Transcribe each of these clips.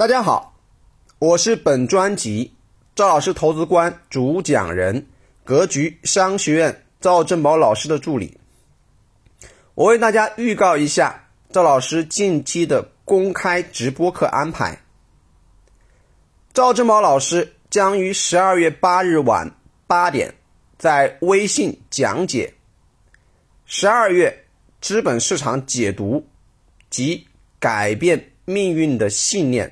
大家好，我是本专辑赵老师投资观主讲人，格局商学院赵正宝老师的助理。我为大家预告一下赵老师近期的公开直播课安排。赵正宝老师将于十二月八日晚八点在微信讲解十二月资本市场解读及改变命运的信念。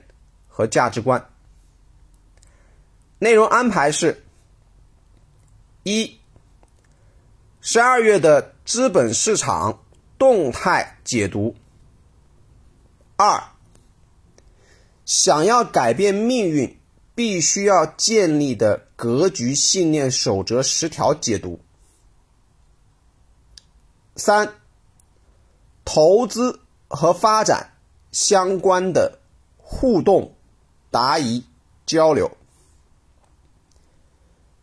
和价值观。内容安排是：一、十二月的资本市场动态解读；二、想要改变命运必须要建立的格局信念守则十条解读；三、投资和发展相关的互动。答疑交流，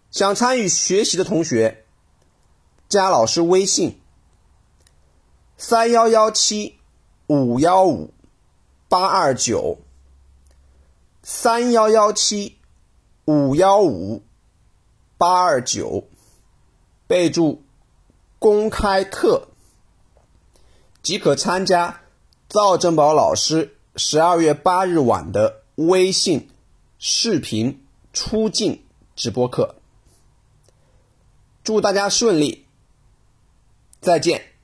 想参与学习的同学，加老师微信：三幺幺七五幺五八二九，三幺幺七五幺五八二九，备注公开课，即可参加赵正宝老师十二月八日晚的。微信视频出镜直播课，祝大家顺利，再见。